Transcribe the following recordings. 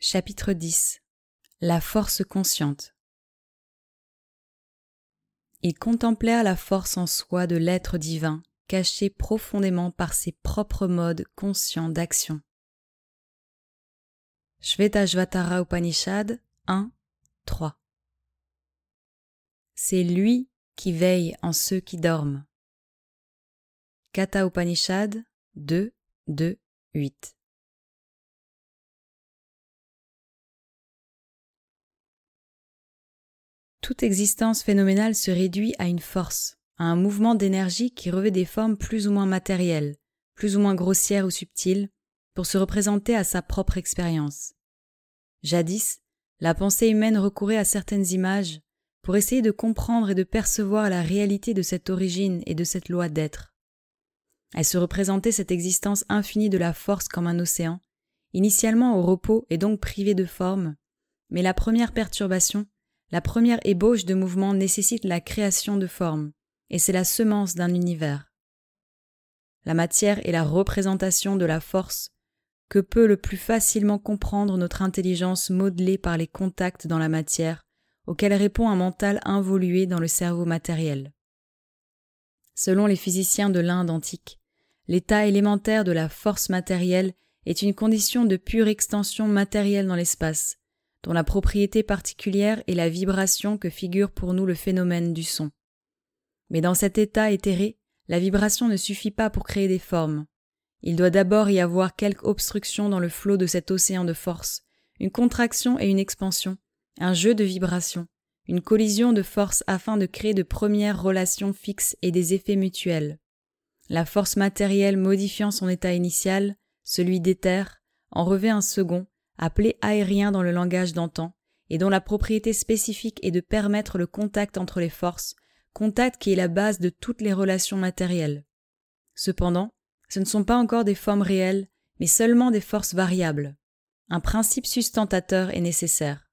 Chapitre 10 La force consciente Ils contemplèrent la force en soi de l'être divin, caché profondément par ses propres modes conscients d'action. Shvetashvatara Upanishad 1, 3 C'est lui qui veille en ceux qui dorment. Kata Upanishad 2, 2, 8 Toute existence phénoménale se réduit à une force, à un mouvement d'énergie qui revêt des formes plus ou moins matérielles, plus ou moins grossières ou subtiles, pour se représenter à sa propre expérience. Jadis, la pensée humaine recourait à certaines images pour essayer de comprendre et de percevoir la réalité de cette origine et de cette loi d'être. Elle se représentait cette existence infinie de la force comme un océan, initialement au repos et donc privé de forme, mais la première perturbation la première ébauche de mouvement nécessite la création de formes, et c'est la semence d'un univers. La matière est la représentation de la force que peut le plus facilement comprendre notre intelligence modelée par les contacts dans la matière, auquel répond un mental involué dans le cerveau matériel. Selon les physiciens de l'Inde antique, l'état élémentaire de la force matérielle est une condition de pure extension matérielle dans l'espace, dont la propriété particulière est la vibration que figure pour nous le phénomène du son. Mais dans cet état éthéré, la vibration ne suffit pas pour créer des formes. Il doit d'abord y avoir quelque obstruction dans le flot de cet océan de force, une contraction et une expansion, un jeu de vibrations, une collision de forces afin de créer de premières relations fixes et des effets mutuels. La force matérielle modifiant son état initial, celui d'éther, en revêt un second, appelé aérien dans le langage d'antan, et dont la propriété spécifique est de permettre le contact entre les forces, contact qui est la base de toutes les relations matérielles. Cependant, ce ne sont pas encore des formes réelles, mais seulement des forces variables. Un principe sustentateur est nécessaire.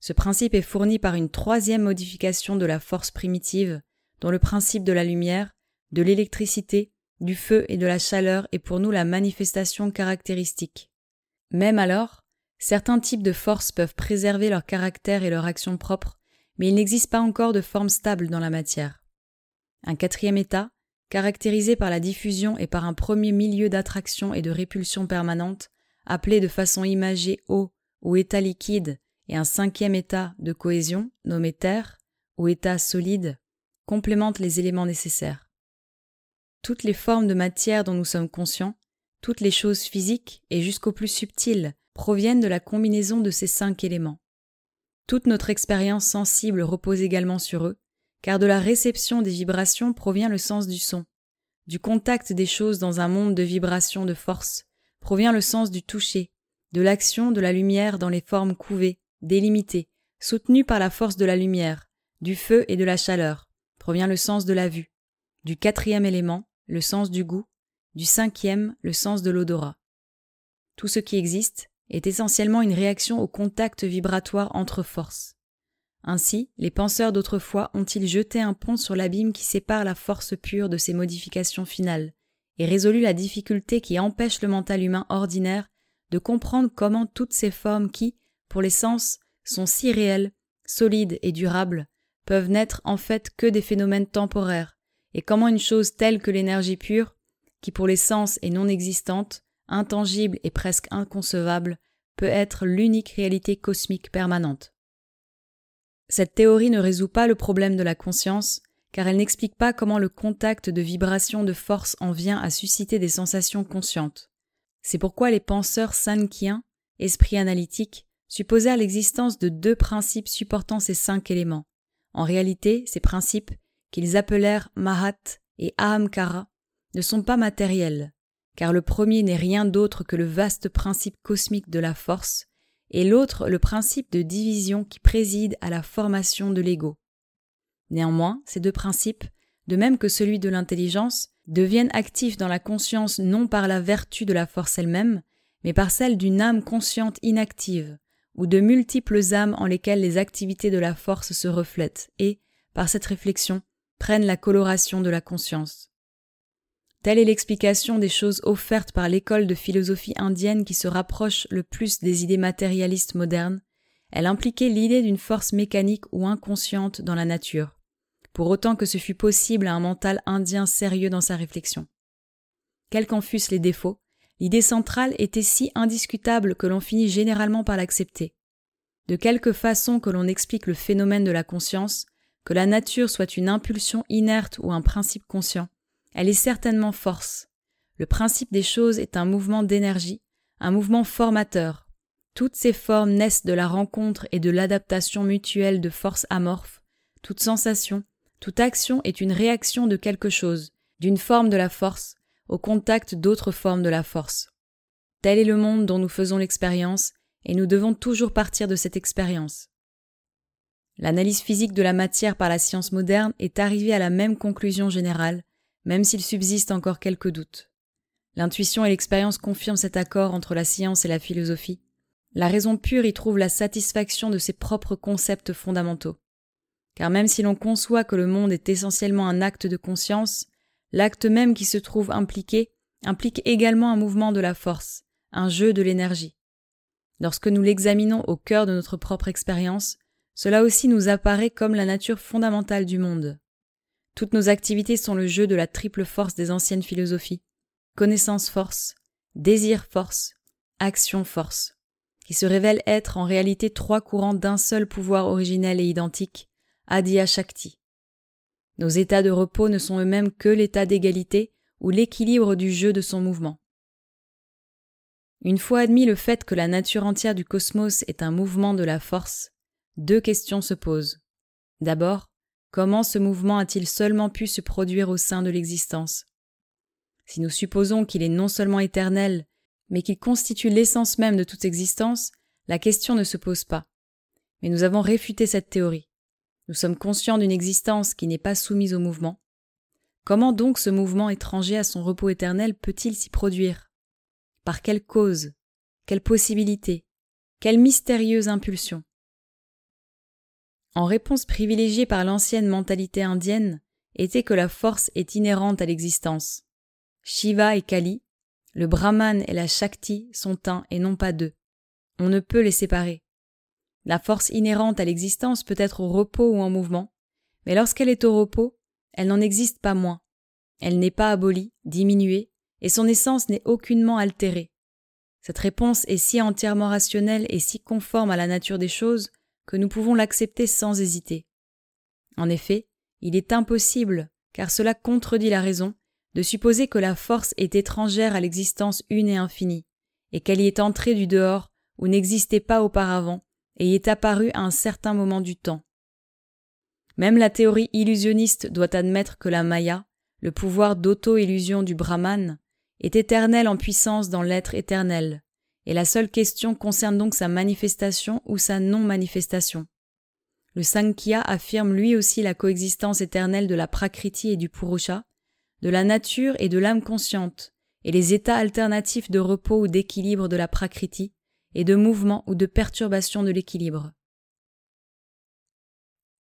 Ce principe est fourni par une troisième modification de la force primitive, dont le principe de la lumière, de l'électricité, du feu et de la chaleur est pour nous la manifestation caractéristique. Même alors, certains types de forces peuvent préserver leur caractère et leur action propre, mais il n'existe pas encore de forme stable dans la matière. Un quatrième état, caractérisé par la diffusion et par un premier milieu d'attraction et de répulsion permanente, appelé de façon imagée eau ou état liquide, et un cinquième état de cohésion, nommé terre, ou état solide, complémentent les éléments nécessaires. Toutes les formes de matière dont nous sommes conscients toutes les choses physiques et jusqu'au plus subtil proviennent de la combinaison de ces cinq éléments. Toute notre expérience sensible repose également sur eux, car de la réception des vibrations provient le sens du son. Du contact des choses dans un monde de vibrations de force provient le sens du toucher, de l'action de la lumière dans les formes couvées, délimitées, soutenues par la force de la lumière, du feu et de la chaleur, provient le sens de la vue. Du quatrième élément, le sens du goût, du cinquième, le sens de l'odorat. Tout ce qui existe est essentiellement une réaction au contact vibratoire entre forces. Ainsi, les penseurs d'autrefois ont-ils jeté un pont sur l'abîme qui sépare la force pure de ses modifications finales, et résolu la difficulté qui empêche le mental humain ordinaire de comprendre comment toutes ces formes qui, pour les sens, sont si réelles, solides et durables, peuvent n'être en fait que des phénomènes temporaires, et comment une chose telle que l'énergie pure qui pour les sens est non existante, intangible et presque inconcevable, peut être l'unique réalité cosmique permanente. Cette théorie ne résout pas le problème de la conscience, car elle n'explique pas comment le contact de vibrations de force en vient à susciter des sensations conscientes. C'est pourquoi les penseurs sankiens, esprits analytiques, supposèrent l'existence de deux principes supportant ces cinq éléments. En réalité, ces principes, qu'ils appelèrent Mahat et Ahamkara, ne sont pas matériels, car le premier n'est rien d'autre que le vaste principe cosmique de la force, et l'autre le principe de division qui préside à la formation de l'ego. Néanmoins, ces deux principes, de même que celui de l'intelligence, deviennent actifs dans la conscience non par la vertu de la force elle-même, mais par celle d'une âme consciente inactive, ou de multiples âmes en lesquelles les activités de la force se reflètent et, par cette réflexion, prennent la coloration de la conscience. Telle est l'explication des choses offertes par l'école de philosophie indienne qui se rapproche le plus des idées matérialistes modernes. Elle impliquait l'idée d'une force mécanique ou inconsciente dans la nature, pour autant que ce fût possible à un mental indien sérieux dans sa réflexion. Quels qu'en fussent les défauts, l'idée centrale était si indiscutable que l'on finit généralement par l'accepter. De quelque façon que l'on explique le phénomène de la conscience, que la nature soit une impulsion inerte ou un principe conscient, elle est certainement force. Le principe des choses est un mouvement d'énergie, un mouvement formateur. Toutes ces formes naissent de la rencontre et de l'adaptation mutuelle de forces amorphes. Toute sensation, toute action est une réaction de quelque chose, d'une forme de la force, au contact d'autres formes de la force. Tel est le monde dont nous faisons l'expérience, et nous devons toujours partir de cette expérience. L'analyse physique de la matière par la science moderne est arrivée à la même conclusion générale, même s'il subsiste encore quelques doutes. L'intuition et l'expérience confirment cet accord entre la science et la philosophie. La raison pure y trouve la satisfaction de ses propres concepts fondamentaux. Car même si l'on conçoit que le monde est essentiellement un acte de conscience, l'acte même qui se trouve impliqué implique également un mouvement de la force, un jeu de l'énergie. Lorsque nous l'examinons au cœur de notre propre expérience, cela aussi nous apparaît comme la nature fondamentale du monde. Toutes nos activités sont le jeu de la triple force des anciennes philosophies. Connaissance force, désir force, action force, qui se révèlent être en réalité trois courants d'un seul pouvoir originel et identique, Adya Shakti. Nos états de repos ne sont eux-mêmes que l'état d'égalité ou l'équilibre du jeu de son mouvement. Une fois admis le fait que la nature entière du cosmos est un mouvement de la force, deux questions se posent. D'abord, Comment ce mouvement a-t-il seulement pu se produire au sein de l'existence? Si nous supposons qu'il est non seulement éternel, mais qu'il constitue l'essence même de toute existence, la question ne se pose pas. Mais nous avons réfuté cette théorie. Nous sommes conscients d'une existence qui n'est pas soumise au mouvement. Comment donc ce mouvement étranger à son repos éternel peut-il s'y produire? Par quelle cause? Quelle possibilité? Quelle mystérieuse impulsion? En réponse privilégiée par l'ancienne mentalité indienne était que la force est inhérente à l'existence. Shiva et Kali, le Brahman et la Shakti sont un et non pas deux. On ne peut les séparer. La force inhérente à l'existence peut être au repos ou en mouvement, mais lorsqu'elle est au repos, elle n'en existe pas moins. Elle n'est pas abolie, diminuée, et son essence n'est aucunement altérée. Cette réponse est si entièrement rationnelle et si conforme à la nature des choses que nous pouvons l'accepter sans hésiter. En effet, il est impossible, car cela contredit la raison, de supposer que la force est étrangère à l'existence une et infinie, et qu'elle y est entrée du dehors ou n'existait pas auparavant, et y est apparue à un certain moment du temps. Même la théorie illusionniste doit admettre que la Maya, le pouvoir d'auto-illusion du Brahman, est éternel en puissance dans l'être éternel, et la seule question concerne donc sa manifestation ou sa non-manifestation. Le Sankhya affirme lui aussi la coexistence éternelle de la Prakriti et du Purusha, de la nature et de l'âme consciente, et les états alternatifs de repos ou d'équilibre de la Prakriti, et de mouvement ou de perturbation de l'équilibre.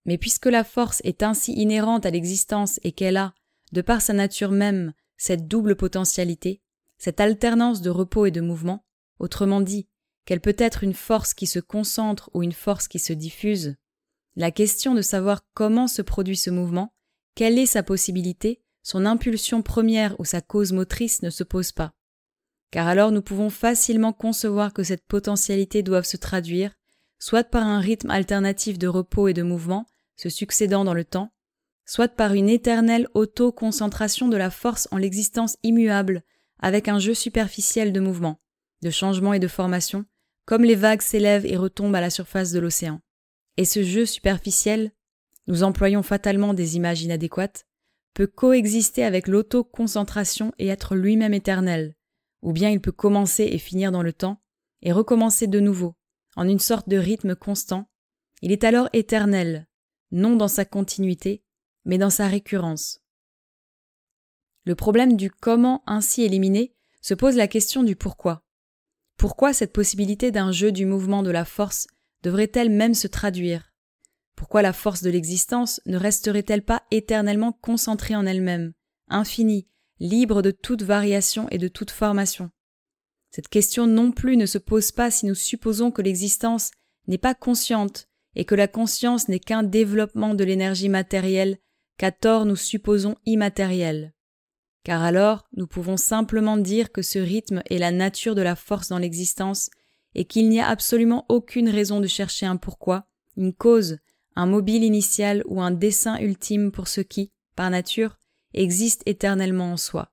Mais puisque la force est ainsi inhérente à l'existence et qu'elle a, de par sa nature même, cette double potentialité, cette alternance de repos et de mouvement, Autrement dit, qu'elle peut être une force qui se concentre ou une force qui se diffuse, la question de savoir comment se produit ce mouvement, quelle est sa possibilité, son impulsion première ou sa cause motrice ne se pose pas. Car alors nous pouvons facilement concevoir que cette potentialité doive se traduire, soit par un rythme alternatif de repos et de mouvement, se succédant dans le temps, soit par une éternelle auto-concentration de la force en l'existence immuable, avec un jeu superficiel de mouvement de changement et de formation, comme les vagues s'élèvent et retombent à la surface de l'océan. Et ce jeu superficiel, nous employons fatalement des images inadéquates, peut coexister avec l'auto-concentration et être lui-même éternel, ou bien il peut commencer et finir dans le temps, et recommencer de nouveau, en une sorte de rythme constant. Il est alors éternel, non dans sa continuité, mais dans sa récurrence. Le problème du comment ainsi éliminé se pose la question du pourquoi. Pourquoi cette possibilité d'un jeu du mouvement de la force devrait-elle même se traduire? Pourquoi la force de l'existence ne resterait-elle pas éternellement concentrée en elle-même, infinie, libre de toute variation et de toute formation? Cette question non plus ne se pose pas si nous supposons que l'existence n'est pas consciente et que la conscience n'est qu'un développement de l'énergie matérielle qu'à tort nous supposons immatérielle. Car alors nous pouvons simplement dire que ce rythme est la nature de la force dans l'existence et qu'il n'y a absolument aucune raison de chercher un pourquoi, une cause, un mobile initial ou un dessein ultime pour ce qui, par nature, existe éternellement en soi.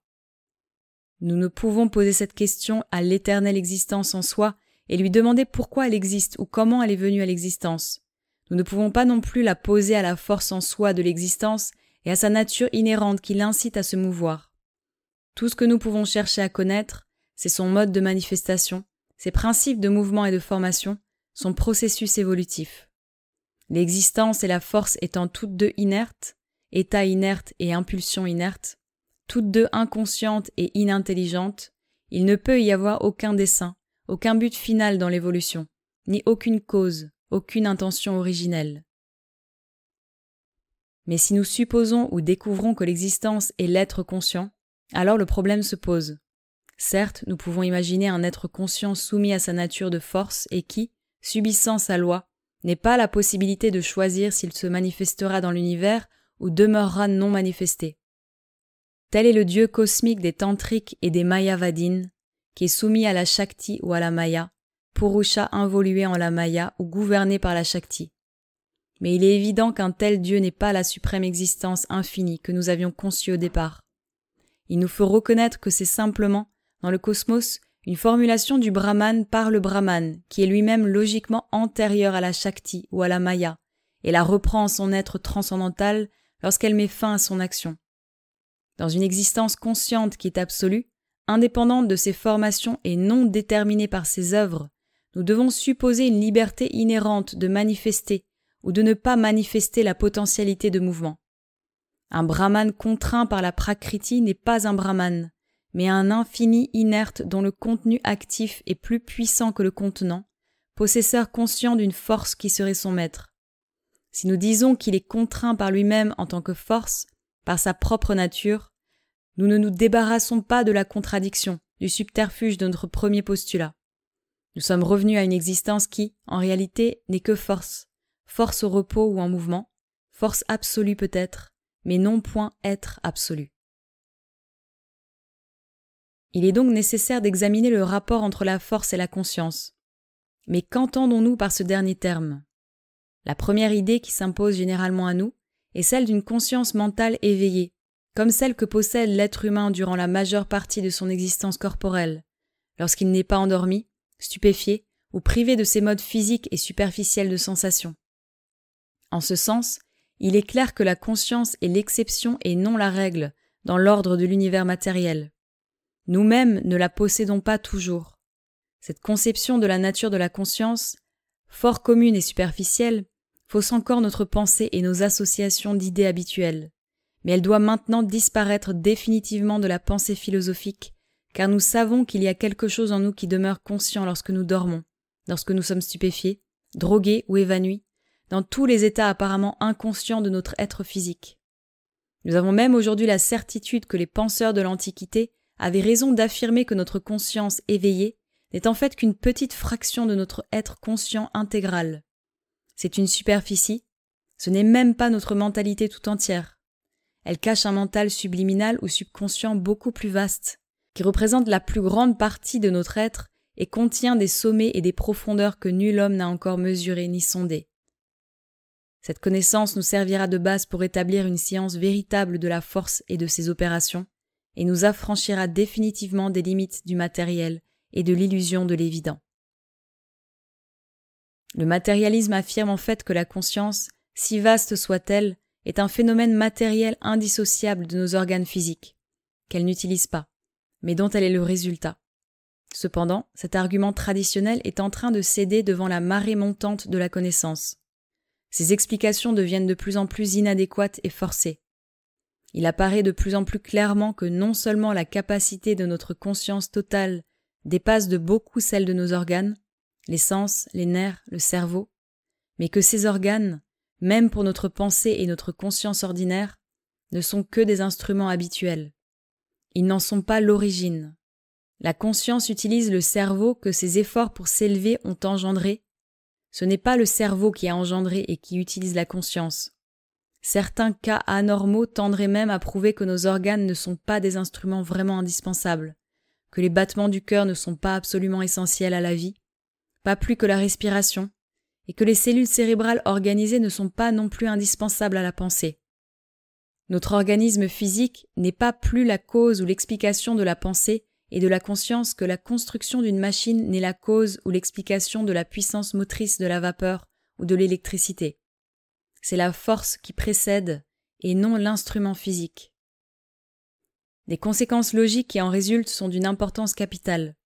Nous ne pouvons poser cette question à l'éternelle existence en soi et lui demander pourquoi elle existe ou comment elle est venue à l'existence. Nous ne pouvons pas non plus la poser à la force en soi de l'existence et à sa nature inhérente qui l'incite à se mouvoir. Tout ce que nous pouvons chercher à connaître, c'est son mode de manifestation, ses principes de mouvement et de formation, son processus évolutif. L'existence et la force étant toutes deux inertes, état inerte et impulsion inerte, toutes deux inconscientes et inintelligentes, il ne peut y avoir aucun dessein, aucun but final dans l'évolution, ni aucune cause, aucune intention originelle. Mais si nous supposons ou découvrons que l'existence est l'être conscient, alors le problème se pose. Certes, nous pouvons imaginer un être conscient soumis à sa nature de force et qui, subissant sa loi, n'est pas la possibilité de choisir s'il se manifestera dans l'univers ou demeurera non manifesté. Tel est le dieu cosmique des tantriques et des mayavadines, qui est soumis à la Shakti ou à la Maya, Purusha involué en la Maya ou gouverné par la Shakti. Mais il est évident qu'un tel Dieu n'est pas la suprême existence infinie que nous avions conçue au départ. Il nous faut reconnaître que c'est simplement, dans le cosmos, une formulation du Brahman par le Brahman, qui est lui-même logiquement antérieur à la Shakti ou à la Maya, et la reprend en son être transcendantal lorsqu'elle met fin à son action. Dans une existence consciente qui est absolue, indépendante de ses formations et non déterminée par ses œuvres, nous devons supposer une liberté inhérente de manifester ou de ne pas manifester la potentialité de mouvement. Un brahman contraint par la prakriti n'est pas un brahman, mais un infini inerte dont le contenu actif est plus puissant que le contenant, possesseur conscient d'une force qui serait son maître. Si nous disons qu'il est contraint par lui-même en tant que force, par sa propre nature, nous ne nous débarrassons pas de la contradiction, du subterfuge de notre premier postulat. Nous sommes revenus à une existence qui, en réalité, n'est que force, force au repos ou en mouvement, force absolue peut-être, mais non point être absolu. Il est donc nécessaire d'examiner le rapport entre la force et la conscience. Mais qu'entendons-nous par ce dernier terme? La première idée qui s'impose généralement à nous est celle d'une conscience mentale éveillée, comme celle que possède l'être humain durant la majeure partie de son existence corporelle, lorsqu'il n'est pas endormi, stupéfié ou privé de ses modes physiques et superficiels de sensation. En ce sens, il est clair que la conscience est l'exception et non la règle dans l'ordre de l'univers matériel. Nous-mêmes ne la possédons pas toujours. Cette conception de la nature de la conscience, fort commune et superficielle, fausse encore notre pensée et nos associations d'idées habituelles. Mais elle doit maintenant disparaître définitivement de la pensée philosophique, car nous savons qu'il y a quelque chose en nous qui demeure conscient lorsque nous dormons, lorsque nous sommes stupéfiés, drogués ou évanouis, dans tous les états apparemment inconscients de notre être physique. Nous avons même aujourd'hui la certitude que les penseurs de l'Antiquité avait raison d'affirmer que notre conscience éveillée n'est en fait qu'une petite fraction de notre être conscient intégral. C'est une superficie, ce n'est même pas notre mentalité tout entière. Elle cache un mental subliminal ou subconscient beaucoup plus vaste, qui représente la plus grande partie de notre être et contient des sommets et des profondeurs que nul homme n'a encore mesurés ni sondés. Cette connaissance nous servira de base pour établir une science véritable de la force et de ses opérations, et nous affranchira définitivement des limites du matériel et de l'illusion de l'évident. Le matérialisme affirme en fait que la conscience, si vaste soit-elle, est un phénomène matériel indissociable de nos organes physiques, qu'elle n'utilise pas, mais dont elle est le résultat. Cependant, cet argument traditionnel est en train de céder devant la marée montante de la connaissance. Ces explications deviennent de plus en plus inadéquates et forcées. Il apparaît de plus en plus clairement que non seulement la capacité de notre conscience totale dépasse de beaucoup celle de nos organes, les sens, les nerfs, le cerveau, mais que ces organes, même pour notre pensée et notre conscience ordinaire, ne sont que des instruments habituels. ils n'en sont pas l'origine. La conscience utilise le cerveau que ses efforts pour s'élever ont engendré. Ce n'est pas le cerveau qui a engendré et qui utilise la conscience. Certains cas anormaux tendraient même à prouver que nos organes ne sont pas des instruments vraiment indispensables, que les battements du cœur ne sont pas absolument essentiels à la vie, pas plus que la respiration, et que les cellules cérébrales organisées ne sont pas non plus indispensables à la pensée. Notre organisme physique n'est pas plus la cause ou l'explication de la pensée et de la conscience que la construction d'une machine n'est la cause ou l'explication de la puissance motrice de la vapeur ou de l'électricité. C'est la force qui précède et non l'instrument physique. Les conséquences logiques qui en résultent sont d'une importance capitale.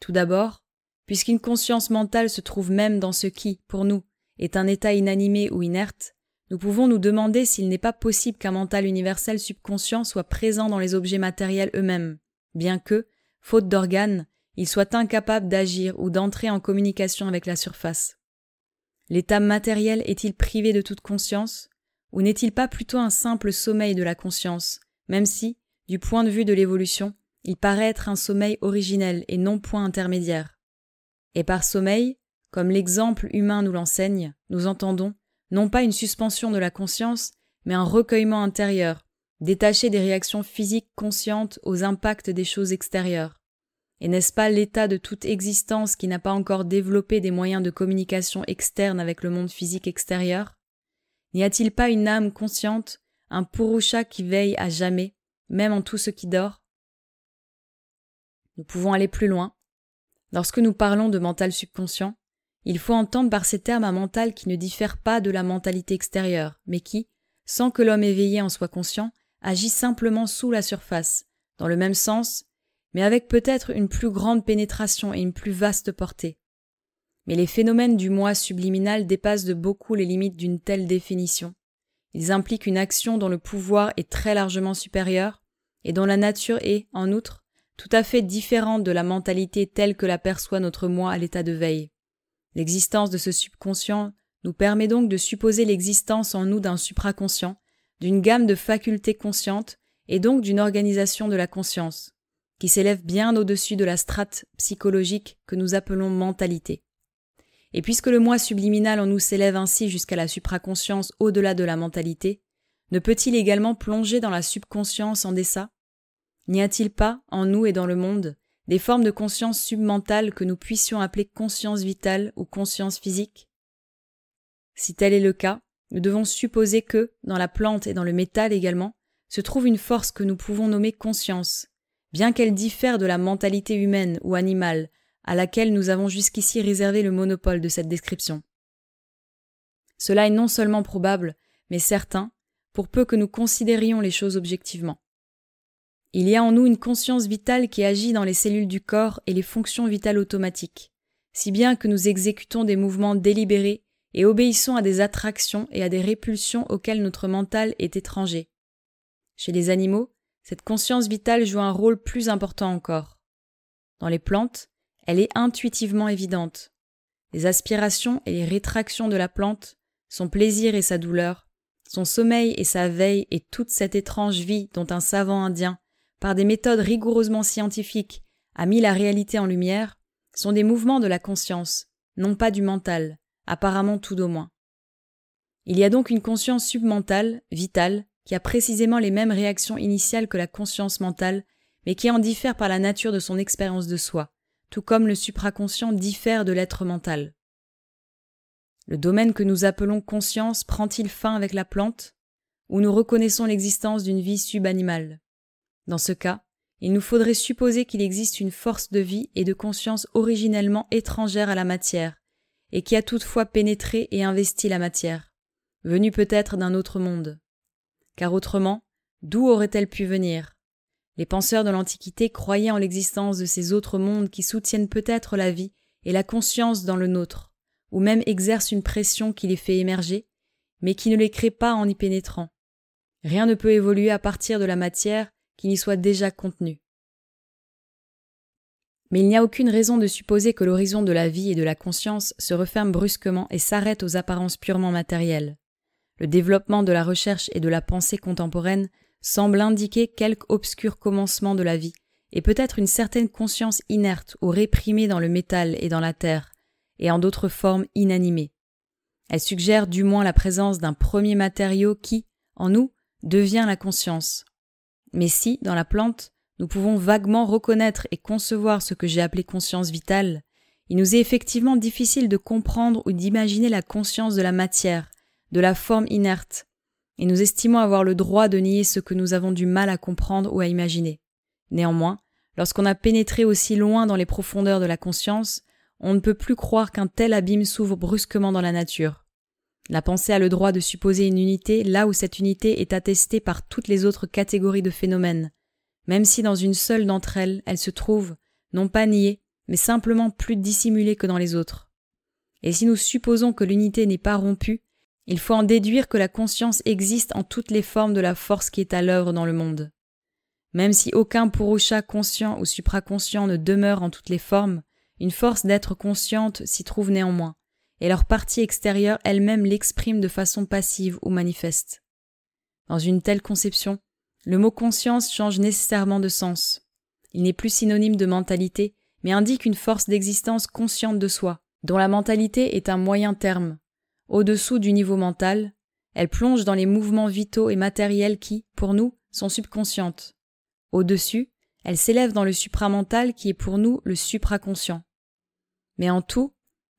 Tout d'abord, puisqu'une conscience mentale se trouve même dans ce qui, pour nous, est un état inanimé ou inerte, nous pouvons nous demander s'il n'est pas possible qu'un mental universel subconscient soit présent dans les objets matériels eux-mêmes, bien que, faute d'organes, il soit incapable d'agir ou d'entrer en communication avec la surface. L'état matériel est-il privé de toute conscience, ou n'est-il pas plutôt un simple sommeil de la conscience, même si, du point de vue de l'évolution, il paraît être un sommeil originel et non point intermédiaire? Et par sommeil, comme l'exemple humain nous l'enseigne, nous entendons non pas une suspension de la conscience, mais un recueillement intérieur, détaché des réactions physiques conscientes aux impacts des choses extérieures. Et n'est-ce pas l'état de toute existence qui n'a pas encore développé des moyens de communication externe avec le monde physique extérieur? N'y a-t-il pas une âme consciente, un purusha qui veille à jamais, même en tout ce qui dort? Nous pouvons aller plus loin. Lorsque nous parlons de mental subconscient, il faut entendre par ces termes un mental qui ne diffère pas de la mentalité extérieure, mais qui, sans que l'homme éveillé en soit conscient, agit simplement sous la surface, dans le même sens, mais avec peut-être une plus grande pénétration et une plus vaste portée. Mais les phénomènes du moi subliminal dépassent de beaucoup les limites d'une telle définition. Ils impliquent une action dont le pouvoir est très largement supérieur, et dont la nature est, en outre, tout à fait différente de la mentalité telle que la perçoit notre moi à l'état de veille. L'existence de ce subconscient nous permet donc de supposer l'existence en nous d'un supraconscient, d'une gamme de facultés conscientes et donc d'une organisation de la conscience, qui s'élève bien au-dessus de la strate psychologique que nous appelons mentalité. Et puisque le moi subliminal en nous s'élève ainsi jusqu'à la supraconscience au-delà de la mentalité, ne peut-il également plonger dans la subconscience en dessa N'y a-t-il pas, en nous et dans le monde, des formes de conscience submentale que nous puissions appeler conscience vitale ou conscience physique? Si tel est le cas, nous devons supposer que, dans la plante et dans le métal également, se trouve une force que nous pouvons nommer conscience, bien qu'elle diffère de la mentalité humaine ou animale, à laquelle nous avons jusqu'ici réservé le monopole de cette description. Cela est non seulement probable, mais certain, pour peu que nous considérions les choses objectivement. Il y a en nous une conscience vitale qui agit dans les cellules du corps et les fonctions vitales automatiques, si bien que nous exécutons des mouvements délibérés et obéissons à des attractions et à des répulsions auxquelles notre mental est étranger. Chez les animaux, cette conscience vitale joue un rôle plus important encore. Dans les plantes, elle est intuitivement évidente. Les aspirations et les rétractions de la plante, son plaisir et sa douleur, son sommeil et sa veille et toute cette étrange vie dont un savant indien par des méthodes rigoureusement scientifiques, a mis la réalité en lumière, sont des mouvements de la conscience, non pas du mental, apparemment tout au moins. Il y a donc une conscience submentale, vitale, qui a précisément les mêmes réactions initiales que la conscience mentale, mais qui en diffère par la nature de son expérience de soi, tout comme le supraconscient diffère de l'être mental. Le domaine que nous appelons conscience prend-il fin avec la plante, ou nous reconnaissons l'existence d'une vie subanimale? Dans ce cas, il nous faudrait supposer qu'il existe une force de vie et de conscience originellement étrangère à la matière, et qui a toutefois pénétré et investi la matière, venue peut-être d'un autre monde. Car autrement, d'où aurait-elle pu venir? Les penseurs de l'Antiquité croyaient en l'existence de ces autres mondes qui soutiennent peut-être la vie et la conscience dans le nôtre, ou même exercent une pression qui les fait émerger, mais qui ne les crée pas en y pénétrant. Rien ne peut évoluer à partir de la matière qui n'y soit déjà contenu. Mais il n'y a aucune raison de supposer que l'horizon de la vie et de la conscience se referme brusquement et s'arrête aux apparences purement matérielles. Le développement de la recherche et de la pensée contemporaine semble indiquer quelque obscur commencement de la vie, et peut-être une certaine conscience inerte ou réprimée dans le métal et dans la terre, et en d'autres formes inanimées. Elle suggère du moins la présence d'un premier matériau qui, en nous, devient la conscience. Mais si, dans la plante, nous pouvons vaguement reconnaître et concevoir ce que j'ai appelé conscience vitale, il nous est effectivement difficile de comprendre ou d'imaginer la conscience de la matière, de la forme inerte, et nous estimons avoir le droit de nier ce que nous avons du mal à comprendre ou à imaginer. Néanmoins, lorsqu'on a pénétré aussi loin dans les profondeurs de la conscience, on ne peut plus croire qu'un tel abîme s'ouvre brusquement dans la nature. La pensée a le droit de supposer une unité là où cette unité est attestée par toutes les autres catégories de phénomènes, même si dans une seule d'entre elles elle se trouve, non pas niée, mais simplement plus dissimulée que dans les autres. Et si nous supposons que l'unité n'est pas rompue, il faut en déduire que la conscience existe en toutes les formes de la force qui est à l'œuvre dans le monde. Même si aucun purusha conscient ou supraconscient ne demeure en toutes les formes, une force d'être consciente s'y trouve néanmoins, et leur partie extérieure elle-même l'exprime de façon passive ou manifeste. Dans une telle conception, le mot conscience change nécessairement de sens. Il n'est plus synonyme de mentalité, mais indique une force d'existence consciente de soi, dont la mentalité est un moyen terme. Au-dessous du niveau mental, elle plonge dans les mouvements vitaux et matériels qui, pour nous, sont subconscientes. Au-dessus, elle s'élève dans le supramental qui est pour nous le supraconscient. Mais en tout,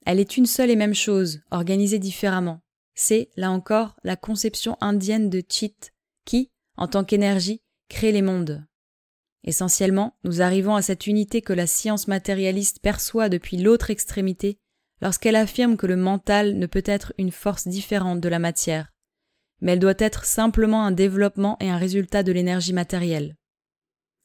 elle est une seule et même chose, organisée différemment. C'est, là encore, la conception indienne de Chit, qui, en tant qu'énergie, crée les mondes. Essentiellement, nous arrivons à cette unité que la science matérialiste perçoit depuis l'autre extrémité lorsqu'elle affirme que le mental ne peut être une force différente de la matière, mais elle doit être simplement un développement et un résultat de l'énergie matérielle.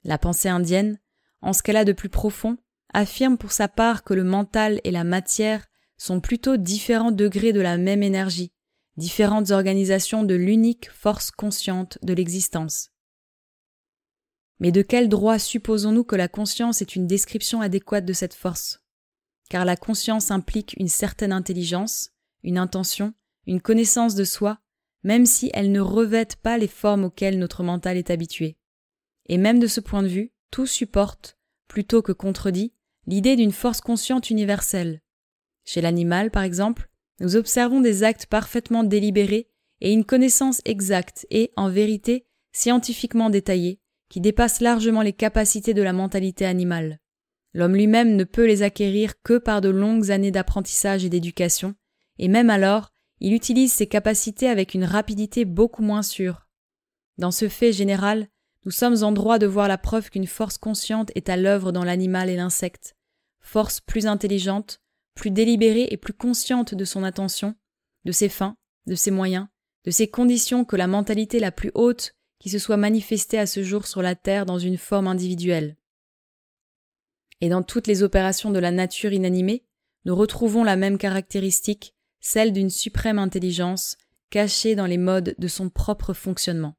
La pensée indienne, en ce qu'elle a de plus profond, affirme pour sa part que le mental et la matière sont plutôt différents degrés de la même énergie, différentes organisations de l'unique force consciente de l'existence. Mais de quel droit supposons-nous que la conscience est une description adéquate de cette force? Car la conscience implique une certaine intelligence, une intention, une connaissance de soi, même si elle ne revête pas les formes auxquelles notre mental est habitué. Et même de ce point de vue, tout supporte, plutôt que contredit, l'idée d'une force consciente universelle. Chez l'animal, par exemple, nous observons des actes parfaitement délibérés et une connaissance exacte et, en vérité, scientifiquement détaillée, qui dépasse largement les capacités de la mentalité animale. L'homme lui-même ne peut les acquérir que par de longues années d'apprentissage et d'éducation, et même alors, il utilise ses capacités avec une rapidité beaucoup moins sûre. Dans ce fait général, nous sommes en droit de voir la preuve qu'une force consciente est à l'œuvre dans l'animal et l'insecte, force plus intelligente, plus délibérée et plus consciente de son attention, de ses fins, de ses moyens, de ses conditions que la mentalité la plus haute qui se soit manifestée à ce jour sur la Terre dans une forme individuelle. Et dans toutes les opérations de la nature inanimée, nous retrouvons la même caractéristique, celle d'une suprême intelligence, cachée dans les modes de son propre fonctionnement.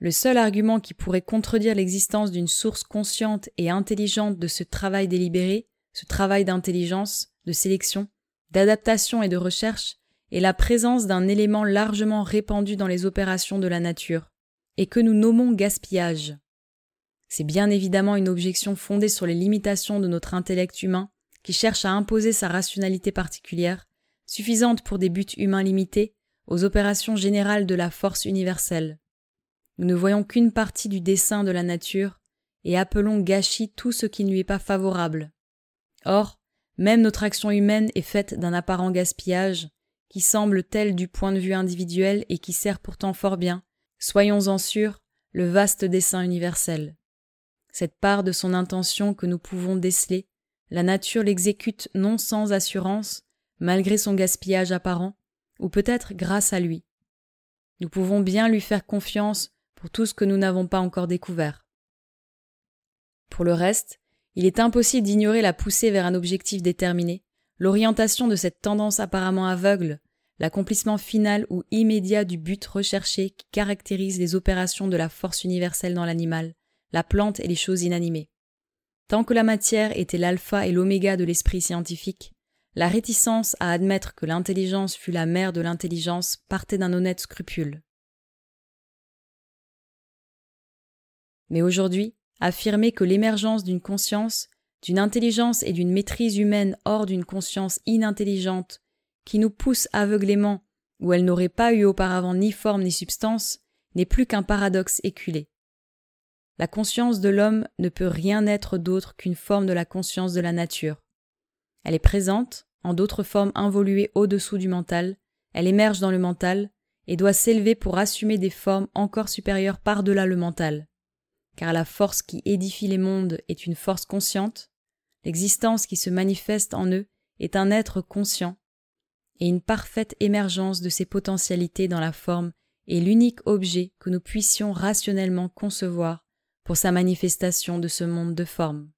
Le seul argument qui pourrait contredire l'existence d'une source consciente et intelligente de ce travail délibéré, ce travail d'intelligence, de sélection, d'adaptation et de recherche, est la présence d'un élément largement répandu dans les opérations de la nature, et que nous nommons gaspillage. C'est bien évidemment une objection fondée sur les limitations de notre intellect humain, qui cherche à imposer sa rationalité particulière, suffisante pour des buts humains limités, aux opérations générales de la force universelle. Nous ne voyons qu'une partie du dessin de la nature et appelons gâchis tout ce qui ne lui est pas favorable. Or, même notre action humaine est faite d'un apparent gaspillage, qui semble tel du point de vue individuel et qui sert pourtant fort bien, soyons-en sûrs, le vaste dessin universel. Cette part de son intention que nous pouvons déceler, la nature l'exécute non sans assurance, malgré son gaspillage apparent, ou peut-être grâce à lui. Nous pouvons bien lui faire confiance pour tout ce que nous n'avons pas encore découvert. Pour le reste, il est impossible d'ignorer la poussée vers un objectif déterminé, l'orientation de cette tendance apparemment aveugle, l'accomplissement final ou immédiat du but recherché qui caractérise les opérations de la force universelle dans l'animal, la plante et les choses inanimées. Tant que la matière était l'alpha et l'oméga de l'esprit scientifique, la réticence à admettre que l'intelligence fût la mère de l'intelligence partait d'un honnête scrupule. Mais aujourd'hui, affirmer que l'émergence d'une conscience, d'une intelligence et d'une maîtrise humaine hors d'une conscience inintelligente, qui nous pousse aveuglément où elle n'aurait pas eu auparavant ni forme ni substance, n'est plus qu'un paradoxe éculé. La conscience de l'homme ne peut rien être d'autre qu'une forme de la conscience de la nature. Elle est présente, en d'autres formes involuées au-dessous du mental, elle émerge dans le mental, et doit s'élever pour assumer des formes encore supérieures par-delà le mental. Car la force qui édifie les mondes est une force consciente, l'existence qui se manifeste en eux est un être conscient, et une parfaite émergence de ses potentialités dans la forme est l'unique objet que nous puissions rationnellement concevoir pour sa manifestation de ce monde de forme.